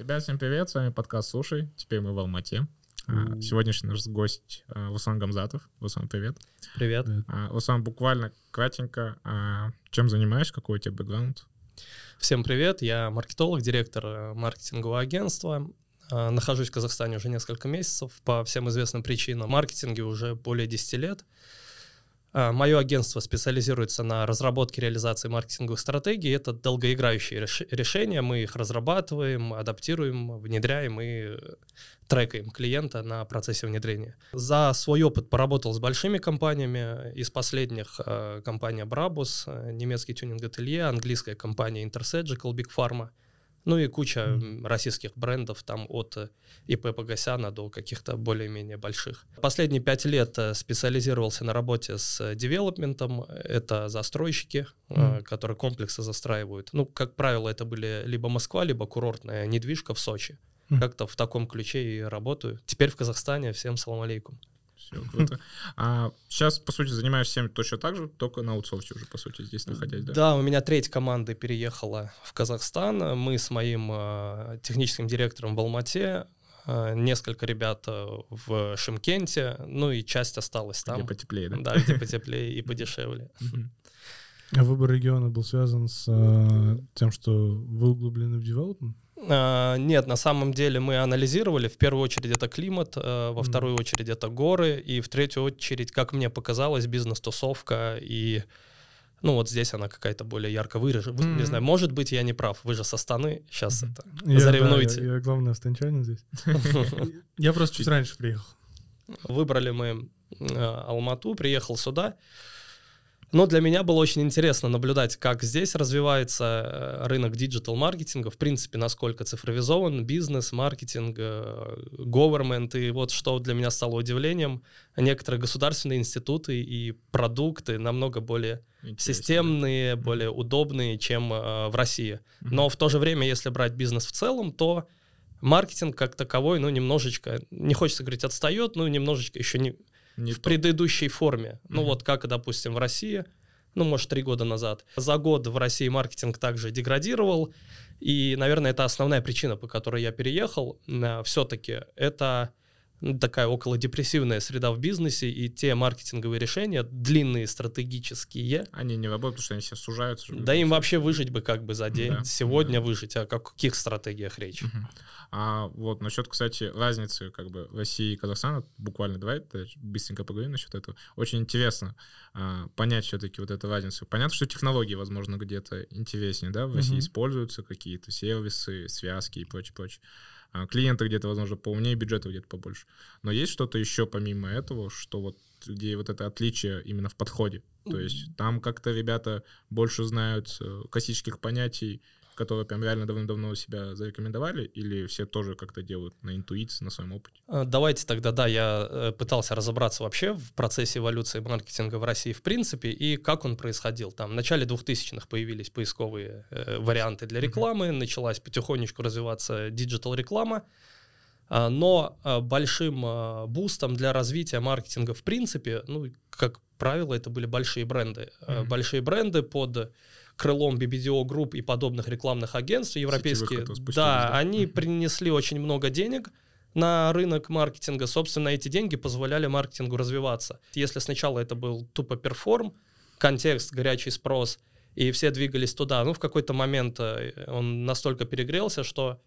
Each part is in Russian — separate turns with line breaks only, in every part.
Ребят, всем привет, с вами подкаст «Слушай», теперь мы в Алмате. А, сегодняшний наш гость а, Вусан Гамзатов. Вусан, привет.
Привет.
А, Вусан, буквально кратенько, чем занимаешься, какой у тебя бэкграунд?
Всем привет, я маркетолог, директор э, маркетингового агентства. Нахожусь в Казахстане уже несколько месяцев по всем известным причинам. В маркетинге уже более 10 лет. А, Мое агентство специализируется на разработке и реализации маркетинговых стратегий. Это долгоиграющие решения. Мы их разрабатываем, адаптируем, внедряем и трекаем клиента на процессе внедрения. За свой опыт поработал с большими компаниями. Из последних э, компания Brabus, э, немецкий тюнинг-ателье, английская компания Intersurgical, Big Pharma — ну и куча mm. российских брендов, там от э, ИП Погосяна до каких-то более-менее больших. Последние пять лет э, специализировался на работе с девелопментом. Это застройщики, mm. которые комплексы застраивают. Ну, как правило, это были либо Москва, либо курортная недвижка в Сочи. Как-то в таком ключе и работаю. Теперь в Казахстане. Всем салам алейкум.
Все круто. А сейчас, по сути, занимаешься всем точно так же, только на аутсорсе уже, по сути, здесь находясь, да?
Да, у меня треть команды переехала в Казахстан. Мы с моим э, техническим директором в Алмате, э, несколько ребят э, в Шимкенте, ну и часть осталась там.
Где потеплее, да?
Да, где потеплее и подешевле.
А выбор региона был связан с э, тем, что вы углублены в девелопмент?
А, нет, на самом деле мы анализировали. В первую очередь это климат, э, во вторую очередь это горы, и в третью очередь, как мне показалось, бизнес-тусовка и ну вот здесь она какая-то более ярко выражена. Mm-hmm. Не знаю, может быть, я не прав. Вы же со Станы, сейчас mm-hmm. это я, заревнуйте.
Да, я, я главный станчанин здесь. Я просто чуть раньше приехал.
Выбрали мы э, Алмату, приехал сюда. Но для меня было очень интересно наблюдать, как здесь развивается э, рынок диджитал-маркетинга, в принципе, насколько цифровизован бизнес, маркетинг, э, government. И вот что для меня стало удивлением, некоторые государственные институты и продукты намного более Интересно. системные, более удобные, чем э, в России. Но в то же время, если брать бизнес в целом, то маркетинг как таковой, ну, немножечко, не хочется говорить, отстает, но немножечко еще не, не в то. предыдущей форме. Mm-hmm. Ну вот как, допустим, в России, ну, может, три года назад. За год в России маркетинг также деградировал, и, наверное, это основная причина, по которой я переехал. Э, Все-таки это такая около депрессивная среда в бизнесе, и те маркетинговые решения, длинные, стратегические.
Они не работают, потому что они все сужаются.
Да им вообще выжить бы как бы за день, да, сегодня да. выжить, о каких стратегиях речь? Угу.
А вот насчет, кстати, разницы как бы России и Казахстана, буквально давай быстренько поговорим насчет этого. Очень интересно а, понять все-таки вот эту разницу. Понятно, что технологии, возможно, где-то интереснее, да, в России угу. используются какие-то сервисы, связки и прочее, прочее. А, клиенты где-то, возможно, поумнее, бюджеты где-то побольше. Но есть что-то еще помимо этого, что вот где вот это отличие именно в подходе? То есть там как-то ребята больше знают э, классических понятий, которые прям реально давно-давно себя зарекомендовали, или все тоже как-то делают на интуиции, на своем опыте?
А, давайте тогда, да, я э, пытался разобраться вообще в процессе эволюции маркетинга в России в принципе и как он происходил. Там в начале 2000-х появились поисковые э, варианты для рекламы, mm-hmm. началась потихонечку развиваться digital -реклама, а, но а, большим бустом для развития маркетинга в принципе, ну, как правило, это были большие бренды. Mm-hmm. Большие бренды под крылом BBDO Group и подобных рекламных агентств европейские, да, они принесли очень много денег на рынок маркетинга. Собственно, эти деньги позволяли маркетингу развиваться. Если сначала это был тупо перформ, контекст, горячий спрос, и все двигались туда, ну, в какой-то момент э, он настолько перегрелся, что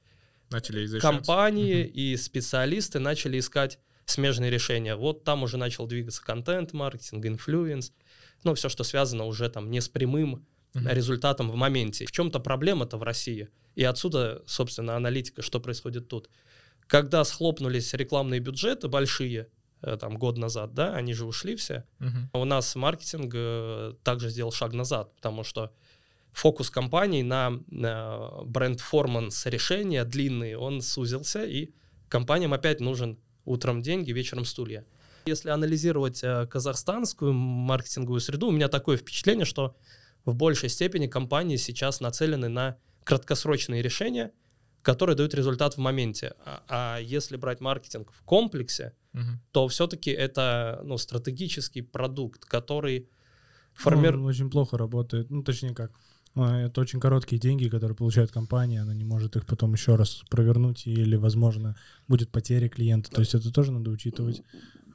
начали компании и специалисты начали искать смежные решения. Вот там уже начал двигаться контент, маркетинг, influence, ну, все, что связано уже там не с прямым результатом в моменте. В чем-то проблема-то в России. И отсюда, собственно, аналитика, что происходит тут. Когда схлопнулись рекламные бюджеты большие, э, там год назад, да, они же ушли все. Uh-huh. У нас маркетинг э, также сделал шаг назад, потому что фокус компаний на, на бренд-форманс решения длинные, он сузился, и компаниям опять нужен утром деньги, вечером стулья. Если анализировать э, казахстанскую маркетинговую среду, у меня такое впечатление, что в большей степени компании сейчас нацелены на краткосрочные решения, которые дают результат в моменте. А, а если брать маркетинг в комплексе, угу. то все-таки это ну, стратегический продукт, который
формирует... Ну, очень плохо работает, ну точнее как. А, Это очень короткие деньги, которые получает компания, она не может их потом еще раз провернуть, или, возможно, будет потеря клиента. То есть это тоже надо учитывать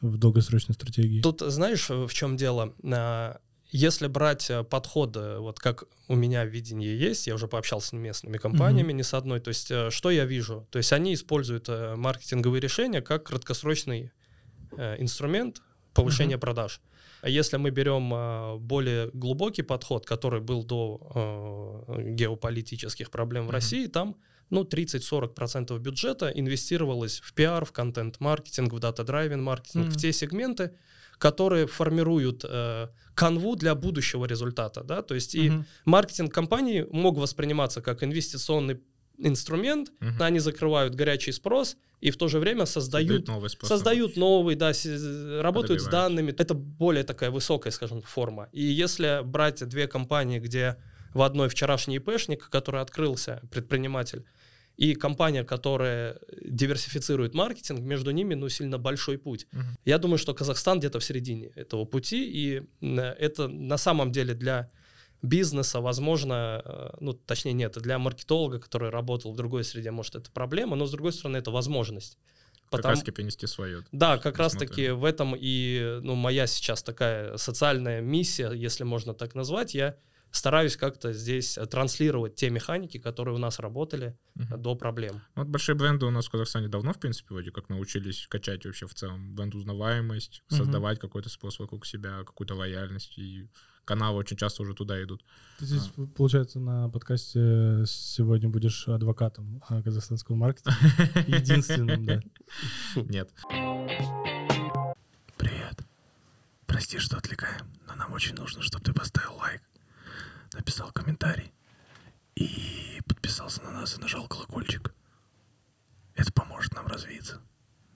в долгосрочной стратегии.
Тут знаешь, в чем дело? Если брать э, подходы, вот как у меня видение есть, я уже пообщался с местными компаниями, не с одной, то есть э, что я вижу? То есть они используют э, маркетинговые решения как краткосрочный э, инструмент повышения продаж. А если мы берем э, более глубокий подход, который был до э, геополитических проблем в
Мгм.
России, там ну, 30-40% бюджета инвестировалось в пиар, в контент-маркетинг, в дата-драйвен маркетинг, в те сегменты, которые формируют э, канву для будущего результата. Да? То есть и
Мгм.
маркетинг компании мог восприниматься как инвестиционный инструмент,
Мгм.
они закрывают горячий спрос и в то же время создают
новый способ.
создают новый, да, с- работают с данными. Это более такая высокая, скажем, форма. И если брать две компании, где в одной вчерашний ИПшник, который открылся, предприниматель, и компания, которая диверсифицирует маркетинг, между ними, ну, сильно большой путь.
Мгм.
Я думаю, что Казахстан где-то в середине этого пути, и м, это на самом деле для бизнеса, возможно, э, ну, точнее, нет, для маркетолога, который работал в другой среде, может, это проблема, но, с другой стороны, это возможность.
Как
Потому-
раз таки принести свое.
да, как раз
Посмотрим.
таки в этом и ну, моя сейчас такая социальная миссия, если можно так назвать. Я стараюсь как-то здесь э, транслировать те механики, которые у нас работали э,
Мгм.
до проблем.
Ну, Вот большие бренды у нас в Казахстане давно, в принципе, вроде как научились качать вообще в целом бренд-узнаваемость,
Мгм.
создавать какой-то спрос вокруг себя, какую-то лояльность, и каналы очень часто уже туда идут.
Ты здесь, получается, на подкасте сегодня будешь адвокатом а, казахстанского маркетинга. Единственным, да.
Нет.
Привет. Прости, что отвлекаем, но нам очень нужно, чтобы ты поставил лайк, написал комментарий и подписался на нас и нажал колокольчик. Это поможет нам развиться.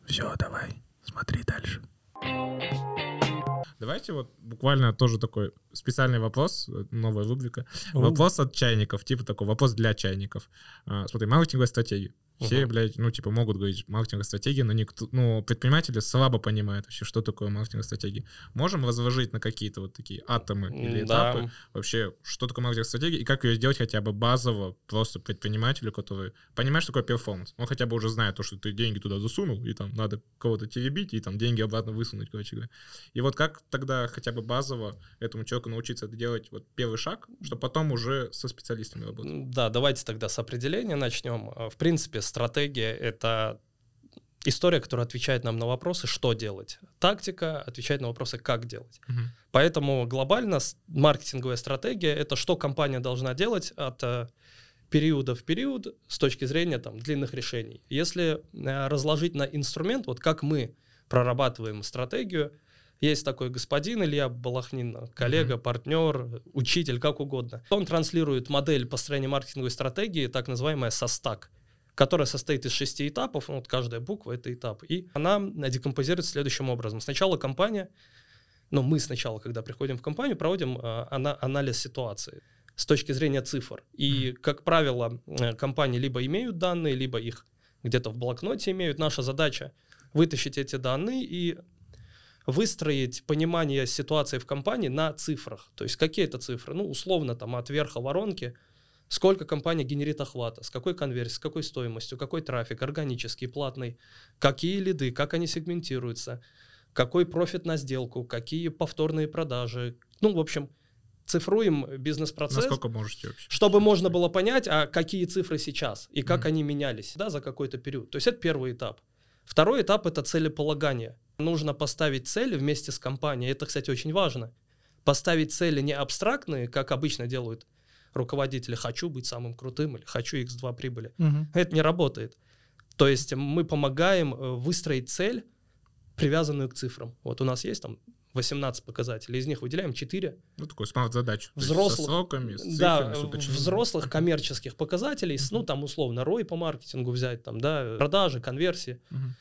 Все, давай, смотри дальше.
Давайте вот буквально тоже такой специальный вопрос, новая рубрика. Вопрос от чайников, типа такой вопрос для чайников. А, Смотри, маркетинговая стратегия. Все,
Мгм.
блядь, ну, типа, могут говорить маркетинговая стратегия, но никто, ну, предприниматели слабо понимают вообще, что такое маркетинговая стратегия. Можем разложить на какие-то вот такие атомы или
да.
этапы вообще, что такое маркетинговая стратегия и как ее сделать хотя бы базово просто предпринимателю, который понимает, что такое перформанс. Он хотя бы уже знает то, что ты деньги туда засунул, и там надо кого-то теребить, и там деньги обратно высунуть, короче говоря. И вот как тогда хотя бы базово этому человеку научиться это делать вот первый шаг, чтобы потом уже со специалистами работать?
Да, давайте тогда с определения начнем. Э, В принципе, стратегия — это история, которая отвечает нам на вопросы, что делать. Тактика отвечает на вопросы, как делать.
Мгм.
Поэтому глобально маркетинговая стратегия — это что компания должна делать от э, периода в период с точки зрения там, длинных решений. Если э, разложить на инструмент, вот как мы прорабатываем стратегию, есть такой господин Илья Балахнин, коллега, партнер, учитель, как угодно. Он транслирует модель построения маркетинговой стратегии, так называемая SOSTAC, которая состоит из шести этапов, ну, вот каждая буква — это этап, и она декомпозируется следующим образом. Сначала компания но мы сначала, когда приходим в компанию, проводим э, ана- анализ ситуации с точки зрения цифр. И, как правило, э, компании либо имеют данные, либо их где-то в блокноте имеют. Наша задача вытащить эти данные и выстроить понимание ситуации в компании на цифрах. То есть какие это цифры? Ну, условно, там от верха воронки, сколько компания генерит охвата, с какой конверсией, с какой стоимостью, какой трафик, органический, платный, какие лиды, как они сегментируются, какой профит на сделку, какие повторные продажи. Ну, в общем, цифруем бизнес-процесс,
Насколько можете вообще?
чтобы можно было понять, а какие цифры сейчас и как
Мгм.
они менялись да, за какой-то период. То есть это первый этап. Второй этап — это целеполагание. Нужно поставить цели вместе с компанией. Это, кстати, очень важно. Поставить цели не абстрактные, как обычно делают руководители. Хочу быть самым крутым или хочу x2 прибыли.
Мгм.
Это не работает. То есть мы помогаем э, выстроить цель, привязанную к цифрам. Вот у нас есть там 18 показателей, из них выделяем 4
Ну, такой смарт-задач. То есть Со
Взрослых-
сроками, с
да,
цифрами, с уточнениями.
взрослых коммерческих показателей, с, ну там условно ROI по маркетингу взять, там, да, продажи, конверсии.
Мгм.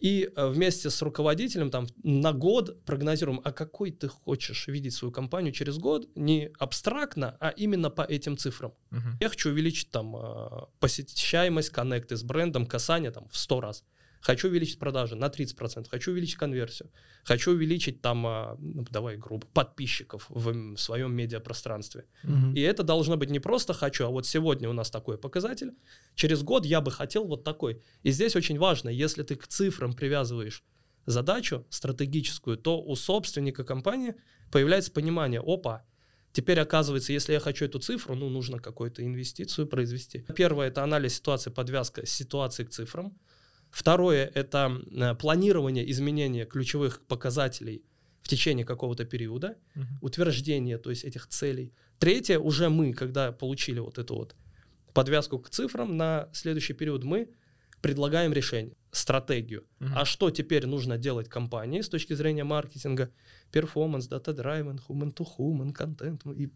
И э, вместе с руководителем там на год прогнозируем, а какой ты хочешь видеть свою компанию через год, не абстрактно, а именно по этим цифрам.
Мгм.
Я хочу увеличить там э, посещаемость, коннекты с брендом, касание там в 100 раз. Хочу увеличить продажи на 30%, хочу увеличить конверсию, хочу увеличить там, а, ну, давай грубо, подписчиков в, своем медиапространстве.
Мгм.
И это должно быть не просто хочу, а вот сегодня у нас такой показатель, через год я бы хотел вот такой. И здесь очень важно, если ты к цифрам привязываешь задачу стратегическую, то у собственника компании появляется понимание, опа, теперь оказывается, если я хочу эту цифру, ну, нужно какую-то инвестицию произвести. Первое — это анализ ситуации, подвязка ситуации к цифрам. Второе — это э, планирование изменения ключевых показателей в течение какого-то периода,
Мгм.
утверждение, то есть этих целей. Третье, уже мы, когда получили вот эту вот подвязку к цифрам, на следующий период мы предлагаем решение, стратегию.
Мгм.
А что теперь нужно делать компании с точки зрения маркетинга, перформанс, data-driven, human-to-human, контент ну и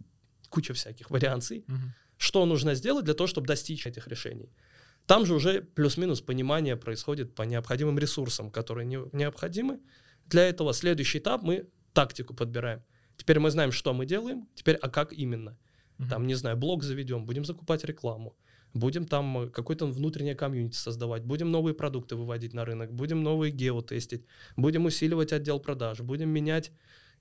куча всяких вариаций.
Мгм.
Что нужно сделать для того, чтобы достичь этих решений? Там же уже плюс-минус понимание происходит по необходимым ресурсам, которые не- необходимы. Для этого следующий этап мы тактику подбираем. Теперь мы знаем, что мы делаем, теперь, а как именно?
Мгм.
Там, не знаю, блог заведем, будем закупать рекламу, будем там э, какое-то внутреннее комьюнити создавать, будем новые продукты выводить на рынок, будем новые гео тестить, будем усиливать отдел продаж, будем менять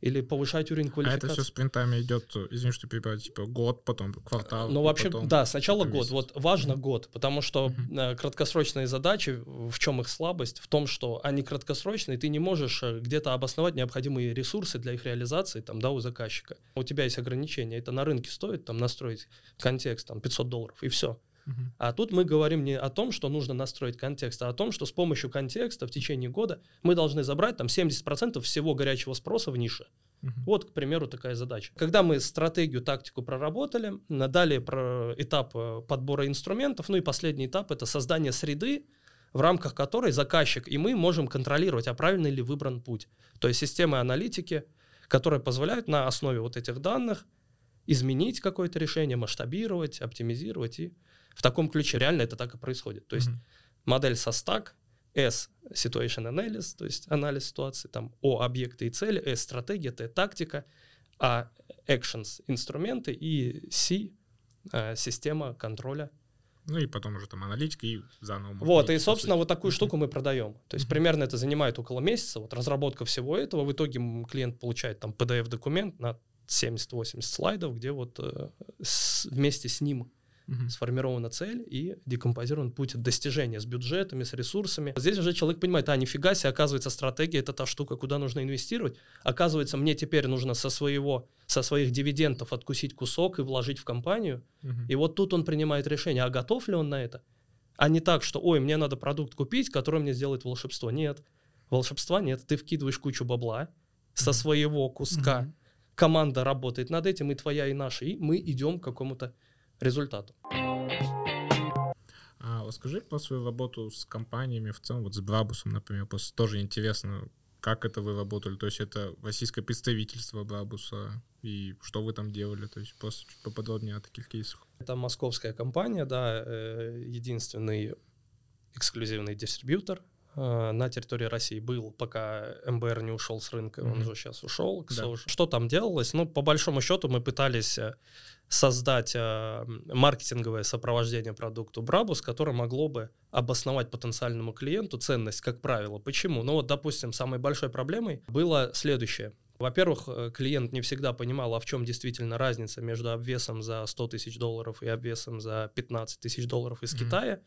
или повышать уровень
А
квалификации.
это все спринтами идет, извини, что перебиваю, типа год, потом квартал.
Ну, вообще,
потом
да, сначала год.
месяц.
Вот важно год, потому что э, краткосрочные задачи, в чем их слабость? В том, что они краткосрочные, ты не можешь э, где-то обосновать необходимые ресурсы для их реализации, там, да, у заказчика. У тебя есть ограничения, это на рынке стоит, там, настроить контекст, там, 500 долларов, и все. А тут мы говорим не о том, что нужно настроить контекст, а о том, что с помощью контекста в течение года мы должны забрать там 70% всего горячего спроса в нише.
Мгм.
Вот, к примеру, такая задача. Когда мы стратегию, тактику проработали, далее про этап э, подбора инструментов, ну и последний этап — это создание среды, в рамках которой заказчик и мы можем контролировать, а правильно ли выбран путь. То есть системы аналитики, которые позволяют на основе вот этих данных изменить какое-то решение, масштабировать, оптимизировать. И в таком ключе реально это так и происходит. То есть
Мгм.
модель со стак, S — situation analysis, то есть анализ ситуации, там O — объекты и цели, S — стратегия, T — тактика, А — actions — инструменты и C э, — система контроля.
Ну и потом уже там аналитика и заново.
Вот, и, собственно, вот такую штуку мы продаем. То есть примерно это занимает около месяца, вот разработка всего этого. В итоге клиент получает там PDF-документ на 70-80 слайдов, где вот э, с- вместе с ним
Мгм.
сформирована цель и декомпозирован путь достижения с бюджетами, с ресурсами. Здесь уже человек понимает, а нифига себе, оказывается, стратегия это та штука, куда нужно инвестировать. Оказывается, мне теперь нужно со своего, со своих дивидендов откусить кусок и вложить в компанию.
Мгм.
И вот тут он принимает решение, а готов ли он на это? А не так, что, ой, мне надо продукт купить, который мне сделает волшебство. Нет, волшебства нет. Ты вкидываешь кучу бабла со своего куска.
Мгм.
Команда работает над этим, и твоя, и наша, и мы идем к какому-то результату.
А вот скажи про свою работу с компаниями в целом, вот с Брабусом, например, просто тоже интересно, как это вы работали, то есть это российское представительство Брабуса, и что вы там делали, то есть просто чуть поподробнее о таких кейсах.
Это московская компания, да, э, единственный эксклюзивный дистрибьютор на территории России был, пока МБР не ушел с рынка, он
Мгм.
же сейчас ушел.
Да.
Что там делалось? Ну, по большому счету мы пытались э, создать э, маркетинговое сопровождение продукту Брабус, которое могло бы обосновать потенциальному клиенту ценность, как правило. Почему? Ну вот, допустим, самой большой проблемой было следующее. Во-первых, э, клиент не всегда понимал, а в чем действительно разница между обвесом за 100 тысяч долларов и обвесом за 15 тысяч долларов из
Мгм.
Китая,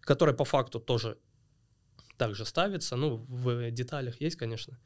который по факту тоже также ставится. Ну, в деталях есть, конечно,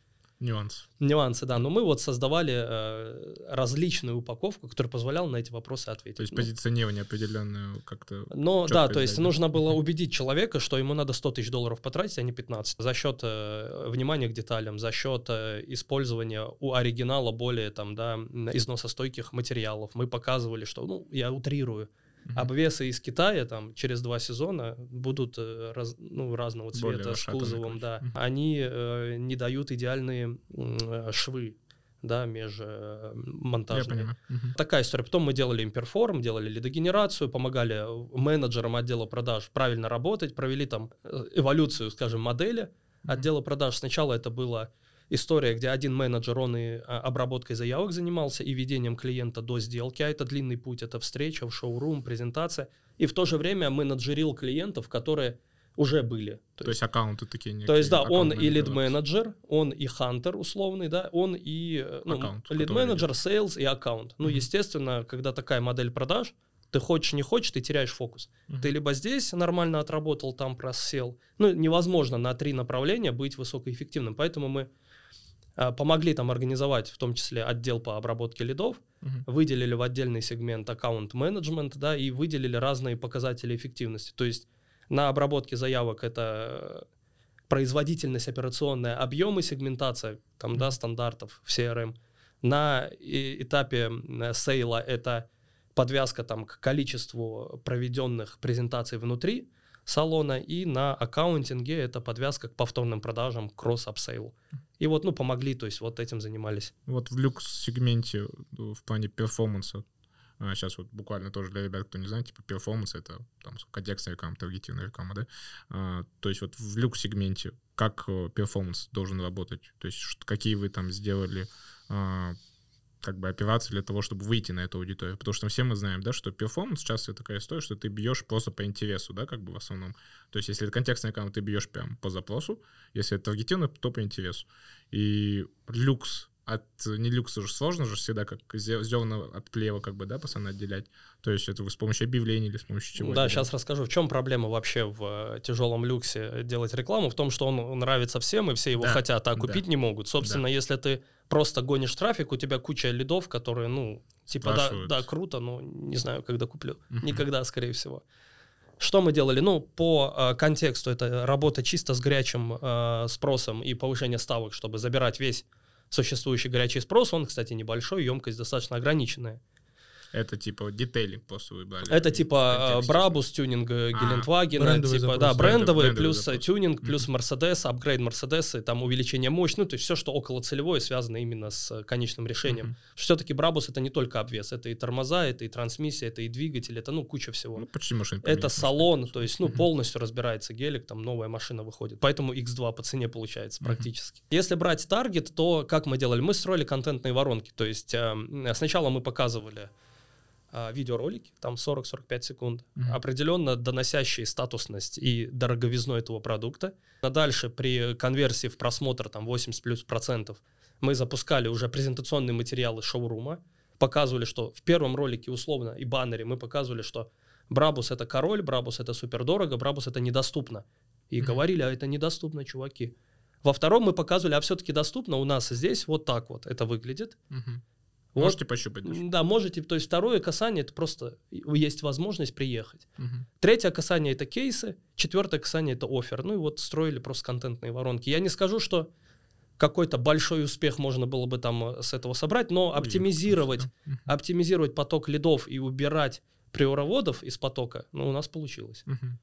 Нюанс.
нюансы, да. Но мы вот создавали э, различную упаковку, которая позволяла на эти вопросы ответить.
То есть
Ну,
позиционирование определенное как-то... Чётко
да, то есть нужно было убедить человека, что ему надо 100 тысяч долларов потратить, а не 15. За счет э, внимания к деталям, за счет э, использования у оригинала более там, да, износостойких материалов. Мы показывали, что, ну, я утрирую,
Мгм.
обвесы из Китая там через два сезона будут э, раз- ну, разного
Более
цвета, с
расшатанные,
кузовом, да.
Мгм.
Они э, не дают идеальные э, швы, да, межмонтажные.
понимаю. Мгм.
Такая история. Потом мы делали им перформ, делали лидогенерацию, помогали менеджерам отдела продаж правильно работать, провели там э, эволюцию, скажем, модели отдела продаж. Сначала это была история, где один менеджер, он и а, обработкой заявок занимался, и ведением клиента до сделки, а это длинный путь, это встреча в шоурум, презентация. И в то же время менеджерил клиентов, которые уже были.
То есть аккаунты такие некие.
То есть, да, он и лид-менеджер, он и hunter условный, да, он и э, ну, лид-менеджер, sales и аккаунт. Ну,
Мгм.
естественно, когда такая модель продаж, ты хочешь, не хочешь, ты теряешь фокус.
Мгм.
Ты либо здесь нормально отработал, там просел. Ну, невозможно на три направления быть высокоэффективным. Поэтому мы помогли там организовать, в том числе, отдел по обработке лидов,
Мгм.
выделили в отдельный сегмент аккаунт-менеджмент, да, и выделили разные показатели эффективности. То есть на обработке заявок это э, производительность операционная, объемы сегментация, там, да, стандартов в CRM. На этапе сейла это подвязка там к количеству проведенных презентаций внутри салона, и на аккаунтинге это подвязка к повторным продажам, кросс-апсейлу. И вот, ну, помогли, то есть вот этим занимались.
Вот в люкс-сегменте ну, в плане перформанса, сейчас вот буквально тоже для ребят, кто не знает, типа перформанс — это там контекстная реклама, таргетированная реклама, да? А, то есть вот в люкс-сегменте как э, перформанс должен работать? То есть какие вы там сделали а, как бы операции для того, чтобы выйти на эту аудиторию. Потому что все мы знаем, да, что перформанс часто такая история, что ты бьешь просто по интересу, да, как бы в основном. То есть если это контекстная реклама, ты бьешь прям по запросу, если это таргетированно, то по интересу. И люкс от не люкса же сложно же всегда как зе- зерна от плевел как бы, да, постоянно отделять. То есть это вы с помощью объявлений или с помощью чего?
Да,
это
сейчас расскажу, в чем проблема вообще в э, тяжелом люксе делать рекламу, в том, что он нравится всем, и все его
Да,
хотят, а
да.
купить не могут. Собственно, если ты просто гонишь трафик, у тебя куча лидов, которые, ну, типа, да,
Спрашивают.
да, круто, но не знаю, когда куплю. Никогда, скорее всего. Что мы делали? Ну, по э, контексту это работа чисто с горячим э, спросом и повышение ставок, чтобы забирать весь существующий горячий спрос. Он, кстати, небольшой, емкость достаточно ограниченная.
Это типа детейлинг просто вы брали.
Это типа. Брабус, тюнинг э,
А,
Гелендвагена, типа,
запрос.
да, брендовый, плюс
запрос.
тюнинг, плюс Мерседес, апгрейд Мерседеса, там увеличение мощи, ну, то есть все, что около целевое, связано именно с э, конечным решением. Все-таки Брабус это не только обвес, это и тормоза, это и трансмиссия, это и двигатель, это, ну, куча всего.
Ну, почти машина.
Это салон, то есть, ну, полностью разбирается гелик, там новая машина выходит. Поэтому X2 по цене получается практически. Если брать таргет, то как мы делали? Мы строили контентные воронки. То есть эм, сначала мы показывали видеоролики, там 40-45 секунд,
Мгм.
определенно доносящие статусность и дороговизну этого продукта. А дальше при конверсии в просмотр там 80 плюс процентов мы запускали уже презентационные материалы шоурума, показывали, что в первом ролике условно и баннере мы показывали, что Брабус это король, Брабус это супер дорого, Брабус это недоступно. И
Мгм.
говорили, а это недоступно, чуваки. Во втором мы показывали, а все-таки доступно у нас здесь вот так вот это выглядит. Вот.
Можете пощупать даже.
Да, можете. То есть второе касание это просто есть возможность приехать.
Мгм.
Третье касание это кейсы, четвертое касание это офер. Ну и вот строили просто контентные воронки. Я не скажу, что какой-то большой успех можно было бы там э, с этого собрать, но оптимизировать,
Мгм.
оптимизировать поток лидов и убирать приороводов из потока, ну, у нас получилось.
Мгм.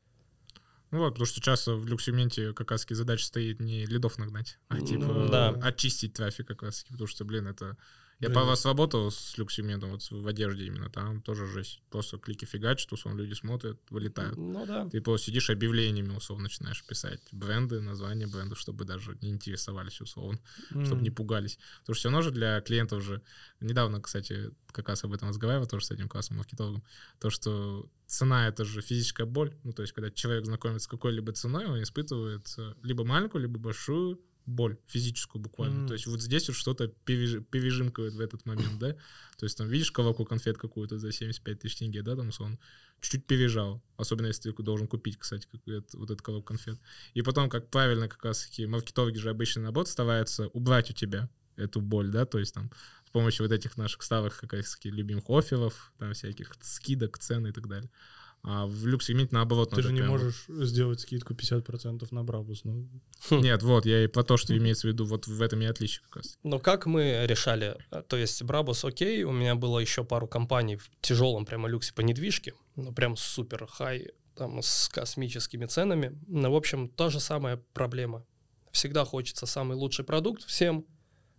Ну вот, потому что часто в люкс-сегменте как раз задача стоит не лидов нагнать, а
Ну,
типа
да.
очистить трафик как раз потому что, блин, это... Я
Блин.
по вас работал с люкс-сегментом вот в одежде именно, там тоже жесть. Просто клики фигачат, условно, люди смотрят, вылетают.
Ну да.
Ты просто сидишь объявлениями, условно, начинаешь писать бренды, названия брендов, чтобы даже не интересовались, условно, чтобы не пугались. Потому что все равно же для клиентов же... Недавно, кстати, как раз об этом разговаривал тоже с этим классом маркетологом, то, что цена — это же физическая боль. Ну, то есть, когда человек знакомится с какой-либо ценой, он испытывает э, либо маленькую, либо большую боль, физическую буквально.
Мгм.
То есть вот здесь вот что-то переж- пережимкивает в этот момент, да? То есть там видишь коробку конфет какую-то за 75 тысяч тенге, да, там он чуть-чуть пережал. Особенно если ты должен купить, кстати, как это- вот этот коробку конфет. И потом, как правильно как раз таки маркетологи же обычно наоборот стараются убрать у тебя эту боль, да, то есть там с помощью вот этих наших старых как раз таки любимых офферов, там всяких скидок, цен и так далее. А в люкс-сегменте наоборот.
Ты же не можешь сделать скидку 50% на Брабус. Ну,
Нет, вот, я и про то, что имеется в виду, вот в этом и отличие как раз.
Но как мы решали? Э, То есть Брабус окей, у меня было еще пару компаний в тяжелом прямо люксе по недвижке, ну прям супер хай, там с космическими ценами. Ну, в общем, та же самая проблема. Всегда хочется самый лучший продукт всем,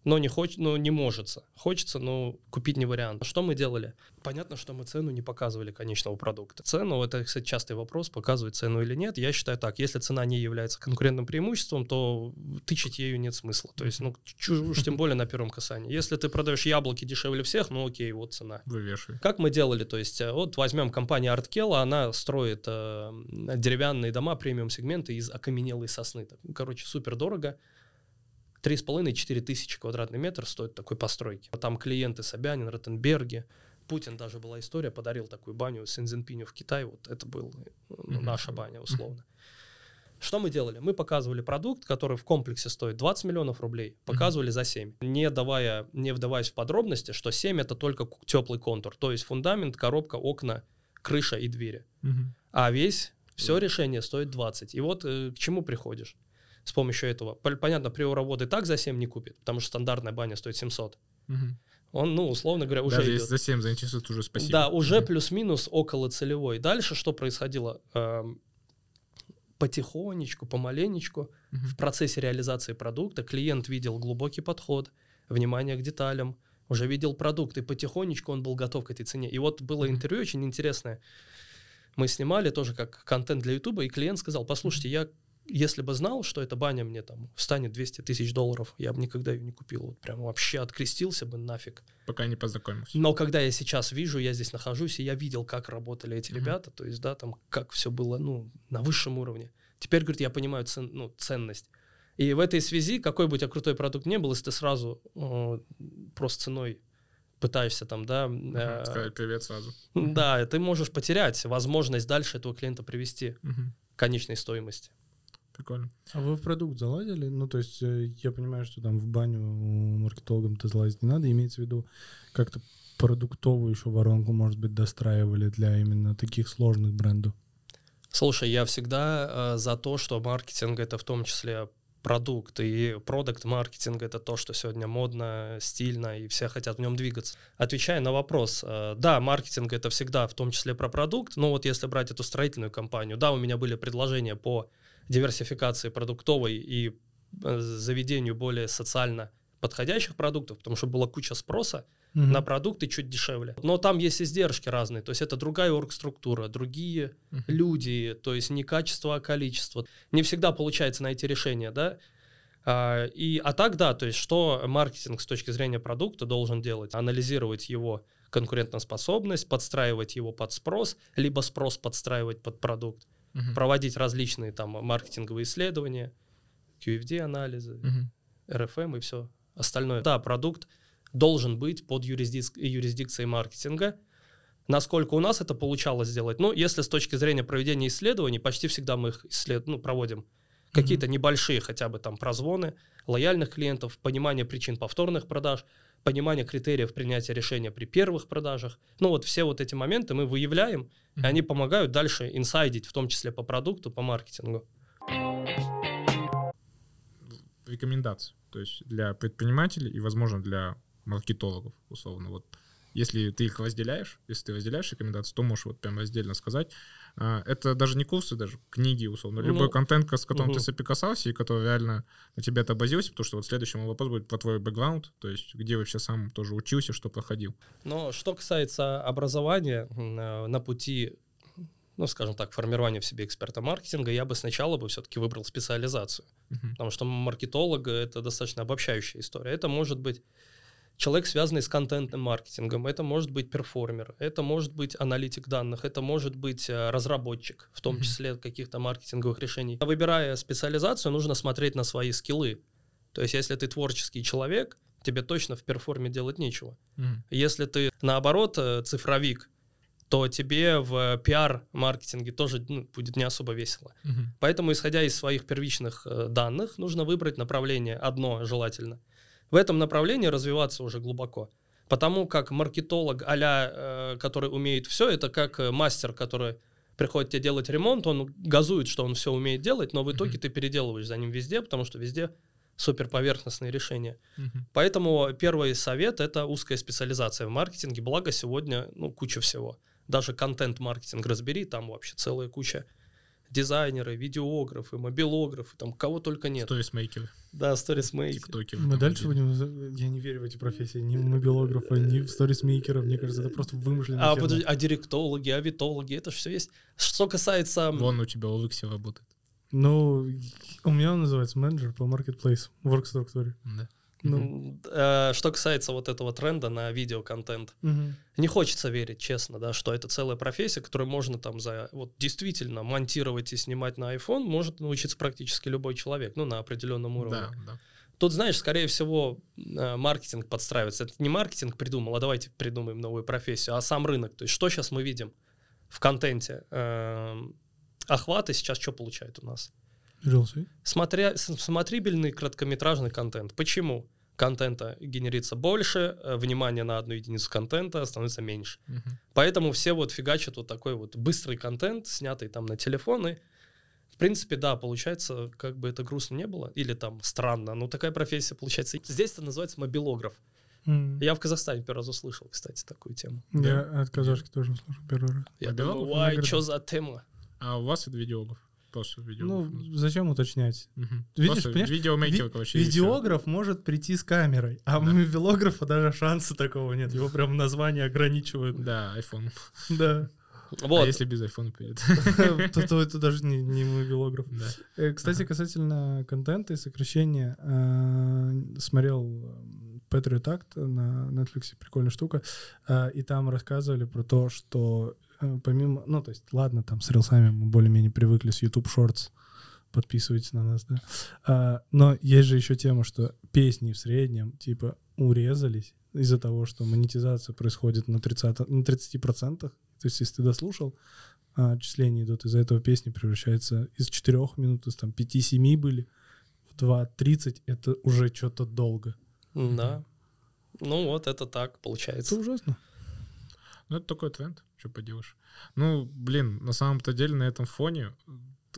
но не, хоч, но не может. Хочется, но купить не вариант. Что мы делали? Понятно, что мы цену не показывали конечного продукта. Цену, это, кстати, частый вопрос, показывать цену или нет. Я считаю так, если цена не является конкурентным преимуществом, то тычить ею нет смысла. То есть, ну, уж тем более на первом касании. Если ты продаешь яблоки дешевле всех, ну окей, вот цена.
Вывешивай.
Как мы делали? То есть, э, вот возьмем компанию Artkel, она строит э, деревянные дома премиум-сегмента из окаменелой сосны. Короче, супер дорого. 3,5-4 тысячи квадратный метр стоит такой постройки. Там клиенты Собянин, Ротенберги. Путин даже была история, подарил такую баню Синзинпиню в Китай. Вот это был ну, наша баня, условно. Что мы делали? Мы показывали продукт, который в комплексе стоит 20 миллионов рублей, показывали за 7, не, давая, не вдаваясь в подробности, что 7 это только теплый контур, то есть фундамент, коробка, окна, крыша и двери. А весь, все решение стоит 20. И вот э, к чему приходишь? С помощью этого. Понятно, приоровод и так за 7 не купит, потому что стандартная баня стоит 700. Угу. Он, ну, условно говоря, уже
Даже
идет.
если за 7 заинтересует, уже спасибо.
Да, уже угу. плюс-минус около целевой. Дальше что происходило? Эм, потихонечку, помаленечку угу. в процессе реализации продукта клиент видел глубокий подход, внимание к деталям, уже видел продукт, и потихонечку он был готов к этой цене. И вот было интервью очень интересное. Мы снимали тоже как контент для Ютуба, и клиент сказал, послушайте, я если бы знал, что эта баня мне там встанет 200 тысяч долларов, я бы никогда ее не купил. Вот прям вообще открестился бы нафиг.
Пока не познакомился.
Но когда я сейчас вижу, я здесь нахожусь, и я видел, как работали эти mm-hmm. ребята, то есть, да, там, как все было, ну, на высшем уровне. Теперь, говорит, я понимаю цен, ну, ценность. И в этой связи, какой бы у тебя крутой продукт не был, если ты сразу э, просто ценой пытаешься там, да...
Э, Сказать привет сразу.
Да, ты можешь потерять возможность дальше этого клиента привести к конечной стоимости.
Прикольно.
А вы в продукт залазили? Ну, то есть э, я понимаю, что там в баню маркетологам-то залазить не надо. Имеется в виду как-то продуктовую еще воронку, может быть, достраивали для именно таких сложных брендов?
Слушай, я всегда э, за то, что маркетинг это в том числе продукт, и продукт маркетинг это то, что сегодня модно, стильно, и все хотят в нем двигаться. Отвечая на вопрос, э, да, маркетинг это всегда в том числе про продукт, но вот если брать эту строительную компанию, да, у меня были предложения по диверсификации продуктовой и э, заведению более социально подходящих продуктов, потому что была куча спроса угу. на продукты чуть дешевле. Но там есть издержки разные, то есть это другая оргструктура, другие угу. люди, то есть не качество, а количество. Не всегда получается найти решение, да? А, и, а так, да, то есть что маркетинг с точки зрения продукта должен делать? Анализировать его конкурентоспособность, подстраивать его под спрос, либо спрос подстраивать под продукт угу. проводить различные там маркетинговые исследования, QFD-анализы, угу. RFM и все остальное. Да, продукт должен быть под юрисдик... юрисдикцией маркетинга. Насколько у нас это получалось сделать? Ну, если с точки зрения проведения исследований, почти всегда мы их исслед... ну, проводим. Какие-то mm небольшие хотя бы там прозвоны, лояльных клиентов, понимание причин повторных продаж, понимание критериев принятия решения при первых продажах. Ну вот все вот эти моменты мы выявляем, mm-hmm. и они помогают дальше инсайдить, в том числе по продукту, по маркетингу.
Рекомендации, то есть для предпринимателей и, возможно, для маркетологов, условно. Вот если ты их разделяешь, если ты разделяешь рекомендации, то можешь вот прям раздельно сказать, это даже не курсы, даже книги, условно. Любой ну, контент, с которым угу. ты соприкасался и который реально на тебя отобразился, потому что вот следующий мой вопрос будет про твой бэкграунд, то есть где вообще сам тоже учился, что проходил.
Но что касается образования э, на пути ну, скажем так, формирования в себе эксперта маркетинга, я бы сначала бы все-таки выбрал специализацию. Uh-huh. Потому что маркетолог — это достаточно обобщающая история. Это может быть человек, связанный с контентным маркетингом, это может быть перформер, это может быть аналитик данных, это может быть э, разработчик, в том числе каких-то маркетинговых решений. Выбирая специализацию, нужно смотреть на свои скиллы. То есть, если ты творческий человек, тебе точно в перформе делать нечего. Mm. Если ты, наоборот, э, цифровик, то тебе в пиар-маркетинге тоже ну, будет не особо весело. Mm-hmm. Поэтому, исходя из своих первичных э, данных, нужно выбрать направление одно желательно – в этом направлении развиваться уже глубоко. Потому как маркетолог а э, который умеет все, это как э, мастер, который приходит тебе делать ремонт, он газует, что он все умеет делать, но в итоге mm-hmm. ты переделываешь за ним везде, потому что везде супер поверхностные решения. Mm-hmm. Поэтому первый совет это узкая специализация в маркетинге. Благо сегодня ну, куча всего. Даже контент-маркетинг разбери, там вообще целая куча дизайнеры, видеографы, мобилографы, там кого только нет.
Сторисмейкеры,
Да, сторисмейкеры.
тиктокеры.
Мы дальше будем... Я не верю в эти профессии. Ни в мобилографа, ни в сторисмейкера. Мне кажется, это просто вымышленная
А, подожди, а директологи, а витологи, это же все есть. Что касается...
Вон у тебя OLX работает.
Ну, у меня он называется менеджер по маркетплейсу в оргструктуре.
Да.
Ну,
э, что касается вот этого тренда на видеоконтент,
мгм.
не хочется верить, честно, да, что это целая профессия, которую можно там за вот действительно монтировать и снимать на iPhone, может научиться практически любой человек, ну на определенном уровне.
Да, да.
Тут, знаешь, скорее всего, э, маркетинг подстраивается. Это не маркетинг придумал, а давайте придумаем новую профессию, а сам рынок. То есть что сейчас мы видим в контенте? Эм, Охваты сейчас что получают у нас? Смотря, смотрибельный короткометражный контент. Почему? Контента генерится больше, э, внимание на одну единицу контента становится меньше.
Мгм.
Поэтому все вот фигачат вот такой вот быстрый контент, снятый там на телефоны. В принципе, да, получается, как бы это грустно не было, или там странно, но такая профессия получается. Здесь это называется мобилограф.
М.
Я в Казахстане первый раз услышал, кстати, такую тему.
Я от казашки тоже услышал первый раз.
Я думаю,
Она
ай,
говорит,
что за тема?
А у вас это видеограф? Просто видеограф.
Ну, зачем уточнять?
Мгм.
видишь,
Просто
понимаешь,
видеомейкер,
Ви-
короче, и всё.
Видеограф может прийти с камерой, а у мобилографа даже шанса такого нет. Его прям название ограничивают.
Да, iPhone.
Да.
Вот.
А если без iPhone придет?
То то это даже не не мобилограф.
Да.
Э, Кстати, касательно контента и сокращения, э, смотрел э, Patriot Act на Netflix, прикольная штука, э, и там рассказывали про то, что помимо, ну, то есть, ладно, там с рилсами мы более-менее привыкли с YouTube Shorts, подписывайтесь на нас, да, А, но есть же еще тема, что песни в среднем, типа, урезались из-за того, что монетизация происходит на 30, на 30%, то есть, если ты дослушал, а, отчисления идут, из-за этого песни превращается из 4 минут, из там 5-7 были, в 2.30 это уже что-то долго.
Да. Ну вот, это так
Это
получается.
ужасно.
Ну, это такой тренд, что поделаешь. Ну, блин, на самом-то деле на этом фоне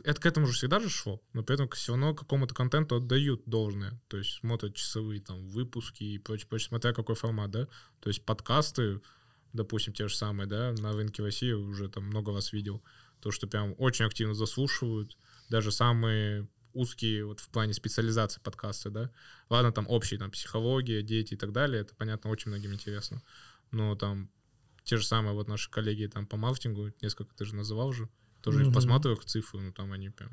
это к этому же всегда же шло, но при этом все равно какому-то контенту отдают должное. То есть смотрят часовые там выпуски и прочее, прочее, смотря какой формат, да. То есть подкасты, допустим, те же самые, да, на рынке России уже там много раз видел, то, что прям очень активно заслушивают, даже самые узкие вот в плане специализации подкаста, да. Ладно, там общие, там, психология, дети и так далее, это, понятно, очень многим интересно. Но там те же самые вот наши коллеги там по маркетингу, несколько ты же называл же, тоже их
Мгм.
посматриваю их цифры, ну там они прям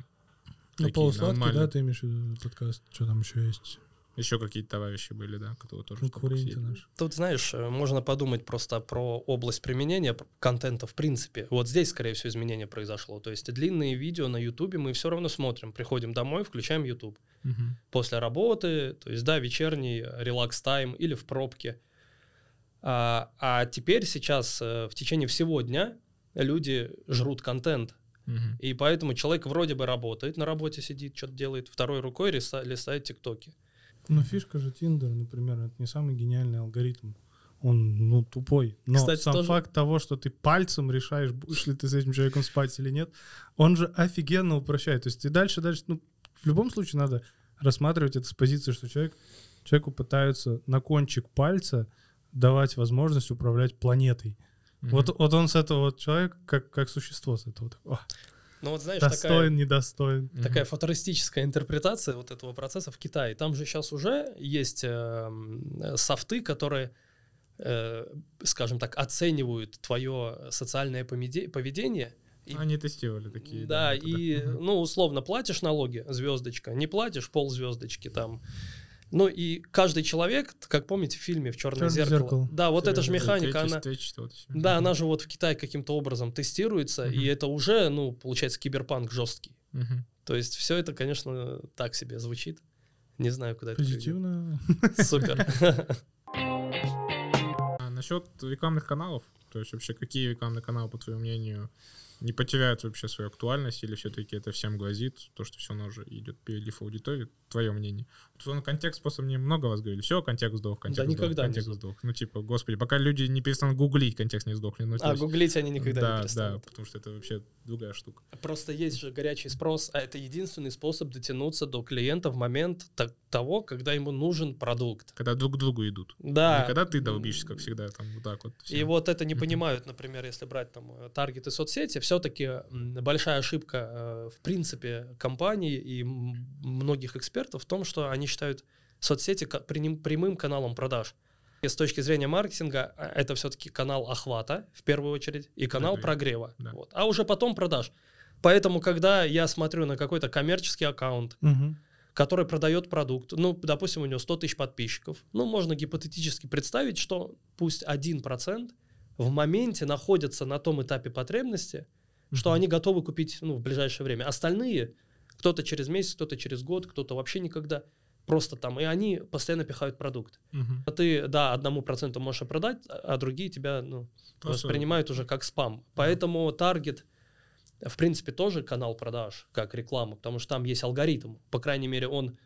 Ну,
такие
полусладкий,
нормальные.
да, ты имеешь в виду подкаст? Что там еще есть?
Еще какие-то товарищи были, да, которые тоже... сидели.
наши.
Тут, знаешь, э, можно подумать просто про область применения контента в принципе. Вот здесь, скорее всего, изменение произошло. То есть длинные видео на Ютубе мы все равно смотрим. Приходим домой, включаем Ютуб.
Мгм.
После работы, то есть, да, вечерний э, релакс-тайм или в пробке. А, а теперь сейчас э, в течение всего дня люди жрут контент.
Мгм.
И поэтому человек вроде бы работает, на работе сидит, что-то делает, второй рукой риса- листает тиктоки.
Ну, фишка же Тиндер, например, это не самый гениальный алгоритм. Он, ну, тупой. Но
Кстати,
сам
тоже-
факт того, что ты пальцем решаешь, будешь ли ты с этим человеком спать или нет, он же офигенно упрощает. То есть и дальше, дальше, ну, в любом случае надо рассматривать это с позиции, что человек, человеку пытаются на кончик пальца давать возможность управлять планетой.
Мгм.
Вот, вот он с этого вот человек, как, как существо с этого. такого, «О,
Ну вот знаешь, такая...
достоин, недостоин.
Мгм.
такая футуристическая интерпретация вот этого процесса в Китае. Там же сейчас уже есть э, софты, которые, э, скажем так, оценивают твое социальное поведение. И-
Они тестировали такие.
да,
методы.
и,
Мгм.
ну, условно, платишь налоги, звездочка, не платишь, пол звездочки там. Ну, и каждый человек, как помните в фильме «В черное
«Чёрное
зеркало»,
зеркало».
да, вот эта же механика, она, да, она же вот в Китае каким-то образом тестируется, и
Мгм.
это уже, ну, получается, киберпанк жесткий.
Мгм.
То есть все это, конечно, так себе звучит. Не знаю, куда это приведет.
Позитивно.
Супер.
А насчет рекламных каналов, то есть вообще какие рекламные каналы, по твоему мнению, не потеряют вообще свою актуальность или все-таки это всем грозит, то, что все равно уже идет перелив аудитории, твое мнение? Вот на контекст просто мне много раз говорили, все, контекст сдох, контекст сдох,
никогда не
контекст
сдох.
сдох. Ну типа, господи, пока люди не перестанут гуглить, контекст не сдохли. Ну,
А
есть-
гуглить они никогда
да,
не перестанут.
Да, потому что это вообще другая штука.
Просто есть же горячий спрос, а это единственный способ дотянуться до клиента в момент того, когда ему нужен продукт.
Когда друг к другу идут.
Да.
Не когда ты долбишься, как всегда, там вот так вот.
И
всем.
вот это не понимают, например, если брать там э, таргеты соцсети, все-таки большая ошибка э, в принципе компаний и многих экспертов в том, что они считают соцсети прямым, каналом продаж. И с точки зрения маркетинга а, это все-таки канал охвата в первую очередь и канал
Прогрева.
прогрева.
Да.
Вот. А уже потом продаж. Поэтому, когда я смотрю на какой-то коммерческий аккаунт,
Мгм.
который продает продукт, ну, допустим, у него 100 тысяч подписчиков, ну, можно гипотетически представить, что пусть 1% в моменте находятся на том этапе потребности, что они готовы купить ну, в ближайшее время. Остальные, кто-то через месяц, кто-то через год, кто-то вообще никогда, просто там, и они постоянно пихают продукт.
Мгм.
А ты, да, одному проценту можешь продать, а другие тебя ну, воспринимают уже как спам. Поэтому таргет, в принципе, тоже канал продаж, как реклама, потому что там есть алгоритм. По крайней мере, он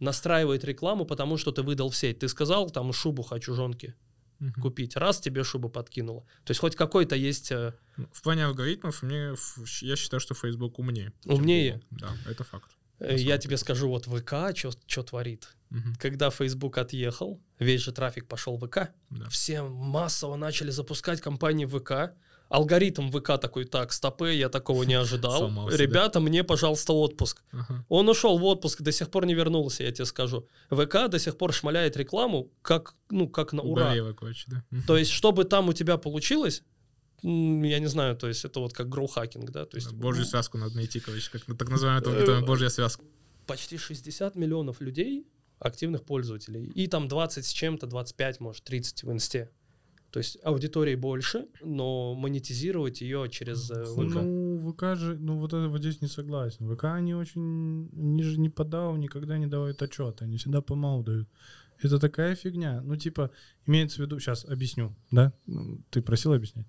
настраивает рекламу, потому что ты выдал в сеть. Ты сказал, там, шубу хочу жонки
Мгм.
купить. Раз, тебе шубу подкинула. То есть хоть какой-то есть... э,
Ну, В плане алгоритмов мне, я считаю, что Facebook умнее.
Умнее?
Да, это факт.
э, я тебе скажу, вот ВК что творит.
Мгм.
Когда Facebook отъехал, весь же трафик пошел в ВК.
Да.
Все массово начали запускать компании ВК. Алгоритм ВК такой, так, стопы, я такого не ожидал.
Сломался, да?
Ребята, мне, пожалуйста, отпуск.
Ага.
Он ушел в отпуск, до сих пор не вернулся, я тебе скажу. ВК до сих пор шмаляет рекламу, как, ну, как на ура.
Короче, да.
То есть, чтобы там у тебя получилось, я не знаю, то есть это вот как гроу-хакинг, да, то есть
Божью связку надо найти, короче, как так называемая таргетованная божья связка.
почти 60 миллионов людей, активных пользователей, и там 20 с чем-то, 25, может, 30 в инсте. То есть аудитории больше, но монетизировать ее через э, ВК.
Ну, ВК же, ну вот это вот здесь не согласен. ВК они очень, они же не подал, никогда не давают отчет, они всегда по мау дают. Это такая фигня. Ну, типа, имеется в виду, сейчас объясню, да? Ну, Ты просил объяснять.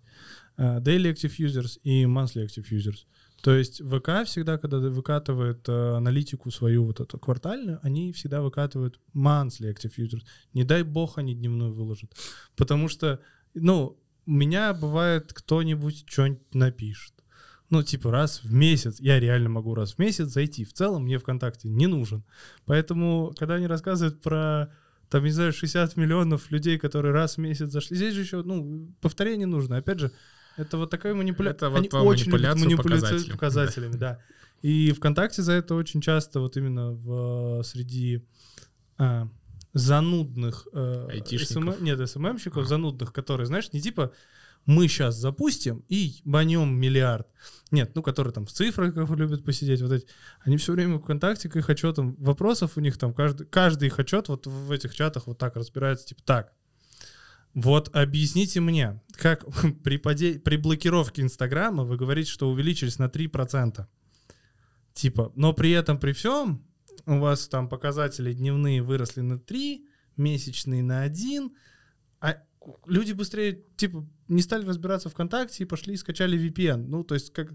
А, Daily Active Users и Monthly Active Users. То есть ВК всегда, когда выкатывает э, аналитику свою вот эту квартальную, они всегда выкатывают monthly active users. Не дай бог они дневную выложат. Потому что, ну, у меня бывает кто-нибудь что-нибудь напишет. Ну, типа раз в месяц. Я реально могу раз в месяц зайти. В целом мне ВКонтакте не нужен. Поэтому, когда они рассказывают про там, не знаю, 60 миллионов людей, которые раз в месяц зашли. Здесь же еще, ну, повторение нужно. Опять же, это вот такая манипуляция.
Это вот
Они очень любят
манипуляцию
манипуляцию
показателем.
показателями, да. И ВКонтакте за это очень часто вот именно в, среди а, занудных э. СМ нет, СММщиков,
А.
занудных, которые, знаешь, не типа мы сейчас запустим и банем миллиард. Нет, ну, которые там в цифрах любят посидеть, вот эти. Они все время в ВКонтакте к их отчетам, вопросов у них там, каждый, каждый их отчет вот в этих чатах вот так разбирается, типа, так, вот объясните мне, как при, поде- при блокировке Инстаграма вы говорите, что увеличились на 3%. Типа, но при этом, при всем, у вас там показатели дневные выросли на 3, месячные на 1, а люди быстрее, типа, не стали разбираться ВКонтакте и пошли и скачали VPN. Ну, то есть, как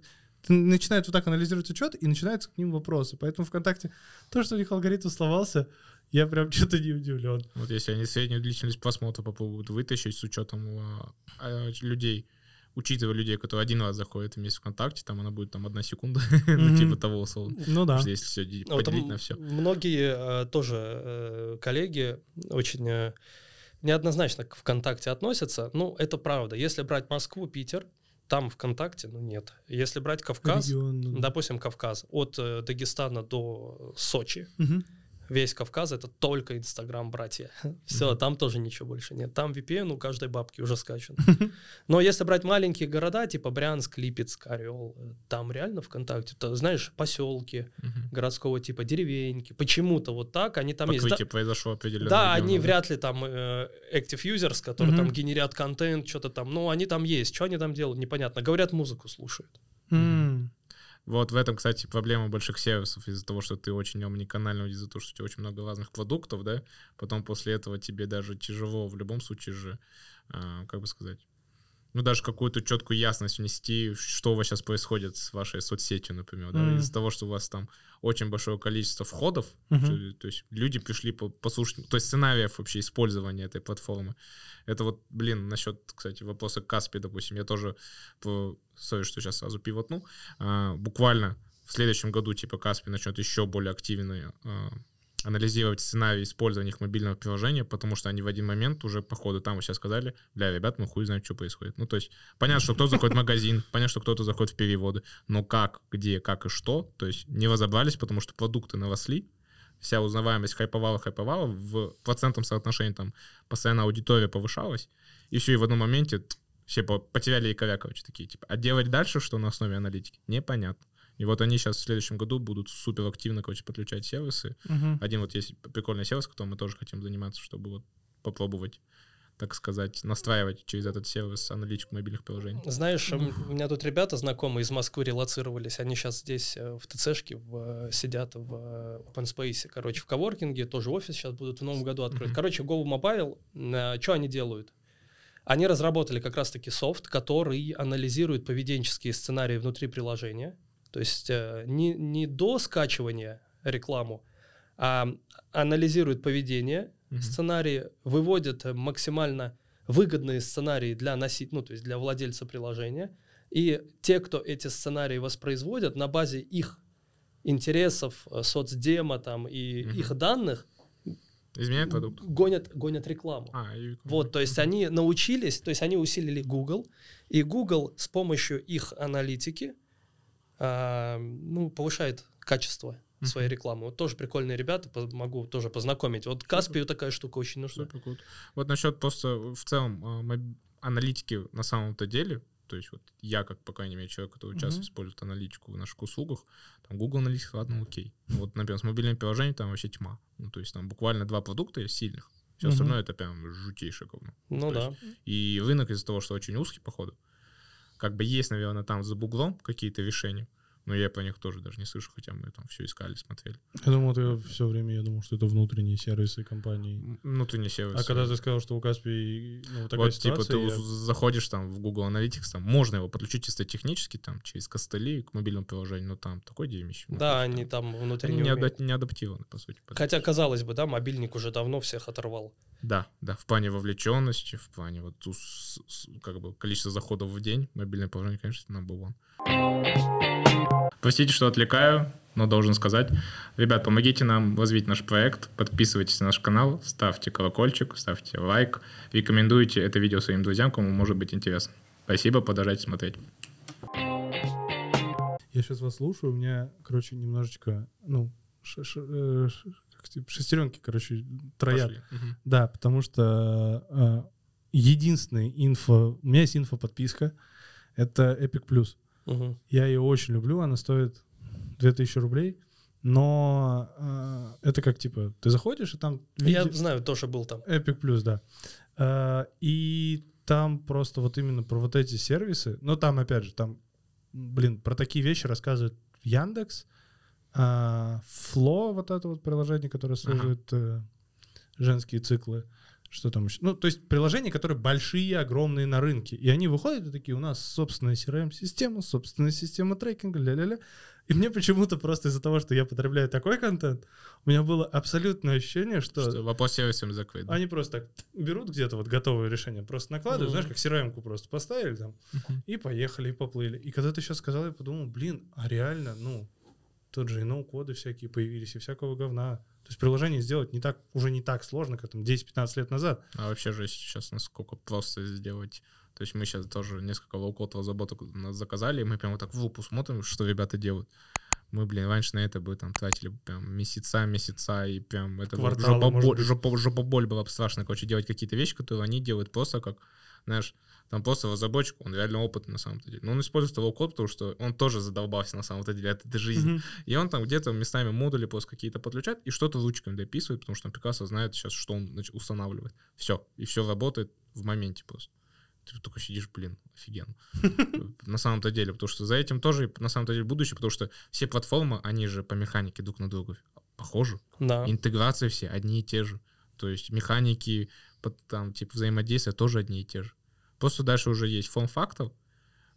начинают вот так анализировать учет, и начинаются к ним вопросы. Поэтому ВКонтакте то, что у них алгоритм сломался, я прям что-то не удивлен.
Вот если они среднюю длительность просмотра попробуют вытащить с учетом а, а, людей, учитывая людей, которые один раз заходят в месяц ВКонтакте, там она будет там одна секунда, ну типа того условно.
Ну да.
Если все
Вот
поделить на все.
Многие э, тоже э, коллеги очень э, неоднозначно к ВКонтакте относятся. Ну, это правда. Если брать Москву, Питер, там ВКонтакте, ну нет. Если брать Кавказ,
Регион, ну
допустим, Кавказ, от э, Дагестана до Сочи,
Мгм.
Весь Кавказ это только Инстаграм, братья. Все,
Мгм.
там тоже ничего больше нет. Там VPN у каждой бабки уже скачан. Но если брать маленькие города, типа Брянск, Липецк, Орел, э, там реально ВКонтакте, то, знаешь, поселки
Мгм.
городского типа, деревеньки, почему-то вот так, они там есть. Да-
Покрытие произошло определенно.
Да, они вряд ли там э, active users, которые
Мгм.
там генерят контент, что-то там, ну, они там есть. Что они там делают, непонятно. Говорят, музыку слушают.
М.
Вот в этом, кстати, проблема больших сервисов из-за того, что ты очень омниканальный, из-за того, что у тебя очень много разных продуктов, да, потом после этого тебе даже тяжело в любом случае же, а, как бы сказать, ну, даже какую-то четкую ясность внести, что у вас сейчас происходит с вашей соцсетью, например, да,
Мгм.
из-за того, что у вас там очень большое количество входов,
Мгм.
то, то есть люди пришли по- послушать, то есть сценариев вообще использования этой платформы. Это вот, блин, насчет, кстати, вопроса Каспи, допустим, я тоже, по... сори, что сейчас сразу пивотну, а, буквально в следующем году, типа, Каспи начнет еще более активно а, анализировать сценарий использования их мобильного приложения, потому что они в один момент уже, походу, там вы сейчас сказали, бля, ребят, мы хуй знаем, что происходит. Ну, то есть, понятно, что кто заходит в магазин, понятно, что кто-то заходит в переводы, но как, где, как и что, то есть не разобрались, потому что продукты наросли, вся узнаваемость хайповала, хайповала, в процентном соотношении там постоянно аудитория повышалась, и все, и в одном моменте все потеряли якоря, короче, такие, типа, а делать дальше, что на основе аналитики, непонятно. И вот они сейчас в следующем году будут супер активно, короче, подключать сервисы.
Мгм.
Один вот есть прикольный сервис, которым мы тоже хотим заниматься, чтобы вот попробовать, так сказать, настраивать через этот сервис аналитику мобильных приложений.
Знаешь, м, у меня тут ребята знакомые из Москвы релацировались, они сейчас здесь э, в ТЦшке в, э, сидят в э, open space, короче, в коворкинге, тоже офис сейчас будут в новом году открыть.
Мгм.
Короче, Go Mobile, что они делают? Они разработали как раз-таки софт, который анализирует поведенческие сценарии внутри приложения, то есть э, не, не до скачивания рекламу, а анализирует поведение,
Мгм.
сценарии, выводит максимально выгодные сценарии для носить, ну, то есть для владельца приложения. И те, кто эти сценарии воспроизводят, на базе их интересов, э, соцдема там и
Мгм.
их данных
Изменяет продукт?
гонят, гонят рекламу.
А, и-
Вот, то есть они научились, то есть они усилили Google, и Google с помощью их аналитики а, ну, повышает качество своей рекламы. Вот тоже прикольные ребята, могу тоже познакомить. Вот Каспию такая штука очень нужна.
Супер круто. Вот насчет просто в целом а, аналитики на самом-то деле, то есть вот я, как, по крайней мере, человек, который часто
Мгм.
использует аналитику в наших услугах, там Google Analytics, ладно, окей. Ну Вот, например, с мобильным приложением там вообще тьма. Ну, то есть там буквально два продукта есть сильных. Все
Мгм.
остальное это прям жутейшее говно.
Ну
То
да.
И рынок из-за того, что очень узкий, походу, как бы есть, наверное, там за буглом какие-то решения, но я про них тоже даже не слышу, хотя мы там все искали, смотрели.
Я думал, ты все время, я думал, что это внутренние сервисы компании.
М, Ну, ты не сервис.
А когда ты сказал, что у Каспий ну, такая
вот, типа,
ситуация,
ты
я-
заходишь там в Google Analytics, там можно его подключить чисто технически, там, через костыли к мобильному приложению, но там такой дерьмище. Ну,
Да, они
там-
там внутри
Они
не умеют.
адап- не адаптированы, по сути.
Хотя, казалось бы, да, мобильник уже давно всех оторвал.
Да, да, в плане вовлеченности, в плане вот как бы количества заходов в день, мобильное приложение, конечно, number one. Простите, что отвлекаю, но должен сказать. Ребят, помогите нам развить наш проект, подписывайтесь на наш канал, ставьте колокольчик, ставьте лайк, рекомендуйте это видео своим друзьям, кому может быть интересно. Спасибо, продолжайте смотреть.
Я сейчас вас слушаю, у меня, короче, немножечко, ну, ш- ш- э, ш- шестеренки, короче, троят.
Пошли.
Да, потому что э, единственный инфо, у меня есть инфо-подписка, это Epic Plus.
Мгм.
Я ее очень люблю, она стоит 2000 рублей, но э, это как, типа, ты заходишь, и там...
Я
види-
знаю, тоже был там.
Epic Plus, да. Э, И там просто вот именно про вот эти сервисы, ну там опять же, там, блин, про такие вещи рассказывает Яндекс, а, Фло, вот это вот приложение, которое служит э, женские циклы, что там еще? Ну, то есть приложения, которые большие, огромные на рынке. И они выходят и такие, у нас собственная CRM-система, собственная система трекинга, ля-ля-ля. И мне почему-то просто из-за того, что я потребляю такой контент, у меня было абсолютное ощущение, что,
Что вопрос с сервисами закрыт. да?
они просто так берут где-то вот готовое решение, просто накладывают,
Мгм.
знаешь, как crm просто поставили там,
Мгм.
и поехали, и поплыли. И когда ты сейчас сказал, я подумал, блин, а реально, ну, тут же и no-code ы всякие появились, и всякого говна. То есть приложение сделать не так, уже не так сложно, как там 10-15 лет назад.
А вообще же сейчас насколько просто сделать. То есть мы сейчас тоже несколько low-code разработок заказали, и мы прям вот так в лупу смотрим, что ребята делают. Мы, блин, раньше на это бы там тратили прям месяца, месяца, и прям это
Кварталы,
жопа, боль, жопа, жопа боль была бы страшно, короче, делать какие-то вещи, которые они делают просто как, знаешь, там просто разработчик, он реально опытный на самом-то деле. Но он использует low-code, потому что он тоже задолбался на самом-то деле, это, это жизнь. И он там где-то местами модули просто какие-то подключает и что-то ручками дописывает, потому что он прекрасно знает сейчас, что он значит, устанавливает. Все. И все работает в моменте просто. Ты такой сидишь, блин, офигенно. На самом-то деле, потому что за этим тоже на самом-то деле будущее, потому что все платформы, они же по механике друг на друга похожи.
Да.
Интеграции все одни и те же. То есть механики, там, типа взаимодействия тоже одни и те же. Просто дальше уже есть форм-фактор,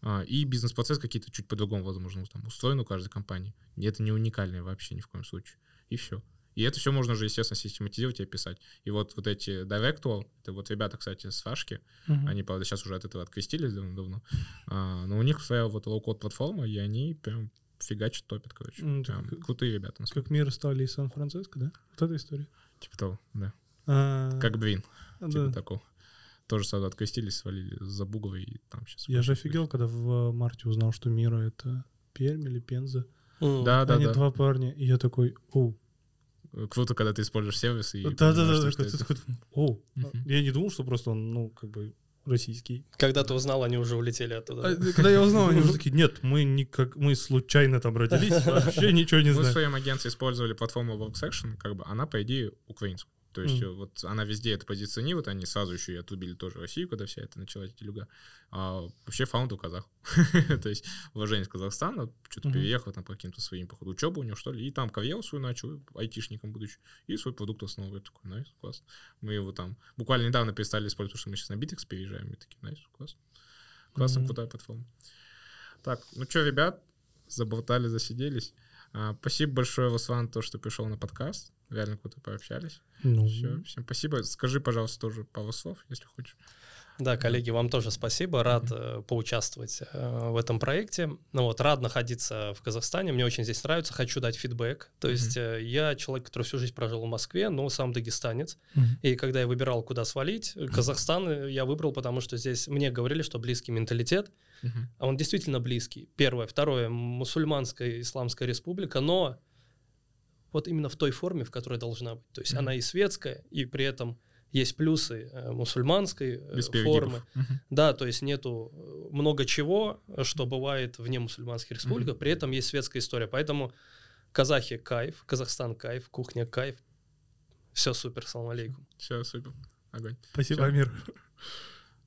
а, и бизнес-процесс какие-то чуть по-другому, возможно, там устроен у каждой компании. И это не уникальное вообще ни в коем случае. И все. И это все можно же, естественно, систематизировать и описать. И вот, вот эти Directual, это вот ребята, кстати, с Фашки,
Мгм.
они, правда, сейчас уже от этого открестились давно-давно, а, но у них своя вот low-code платформа, и они прям фигачат, топят, короче.
М,
Прям
так,
крутые ребята.
Как Miro стали из Сан-Франциско, да? Вот эта история.
Типа того, да.
А,
Как Двин,
да.
типа такого. Тоже сразу открестились, свалили за бугор и там сейчас.
Я же офигел, когда в марте узнал, что Miro — это Пермь или Пенза.
М.
Да, да,
Они
да.
два парня, и я такой, оу.
Круто, когда ты используешь сервис и
Да-да-да, ты
это.
такой, оу. Я не думал, что просто он, ну, как бы российский.
Когда ты узнал, они уже улетели оттуда.
А, Когда я узнал, они уже такие, нет, мы никак, мы случайно там родились, вообще ничего не
Мы в
знаем.
своем агентстве использовали платформу WorkSection, как бы она, по идее, украинская. То есть э, вот она везде это позиционирует, они сразу еще и отрубили тоже Россию, когда вся это началась делюга. А вообще фаунд казах. То есть уважение с Казахстана, что-то переехал там по каким-то своим, походу, учебу у него, что ли, и там карьеру свою начал, айтишником будучи, и свой продукт основывает. Такой, найс, класс. Мы его там буквально недавно перестали использовать, потому что мы сейчас на Bitex переезжаем, и такие, найс, класс. Классная,
Мгм.
крутая платформа. Так, ну что, ребят, заболтали, засиделись. А, спасибо большое, Руслан, то, что пришел на подкаст. Реально круто пообщались.
Ну,
Все, всем спасибо. Скажи, пожалуйста, тоже пару слов, если хочешь.
Да, коллеги, вам тоже спасибо. Рад э, поучаствовать э, в этом проекте. Ну вот, рад находиться в Казахстане. Мне очень здесь нравится. Хочу дать фидбэк. То есть э, я человек, который всю жизнь прожил в Москве, но сам дагестанец.
Мгм.
И когда я выбирал, куда свалить, э, Казахстан э, я выбрал, потому что здесь мне говорили, что близкий менталитет. А он действительно близкий. Первое. Второе. Мусульманская исламская республика, но вот именно в той форме, в которой должна быть. То есть
Мгм.
она и светская, и при этом есть плюсы э, мусульманской э,
Без
формы.
Мгм.
Да, то есть нету э, много чего, что бывает вне мусульманских республик, при этом есть светская история. Поэтому казахи кайф, Казахстан кайф, кухня кайф. Все супер, салам алейкум.
Все, супер. Огонь.
Спасибо,
Всё.
Амир.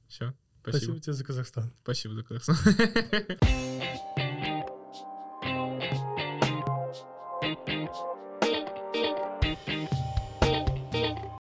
Все.
Спасибо
Спасибо.
тебе за Казахстан.
Спасибо за Казахстан.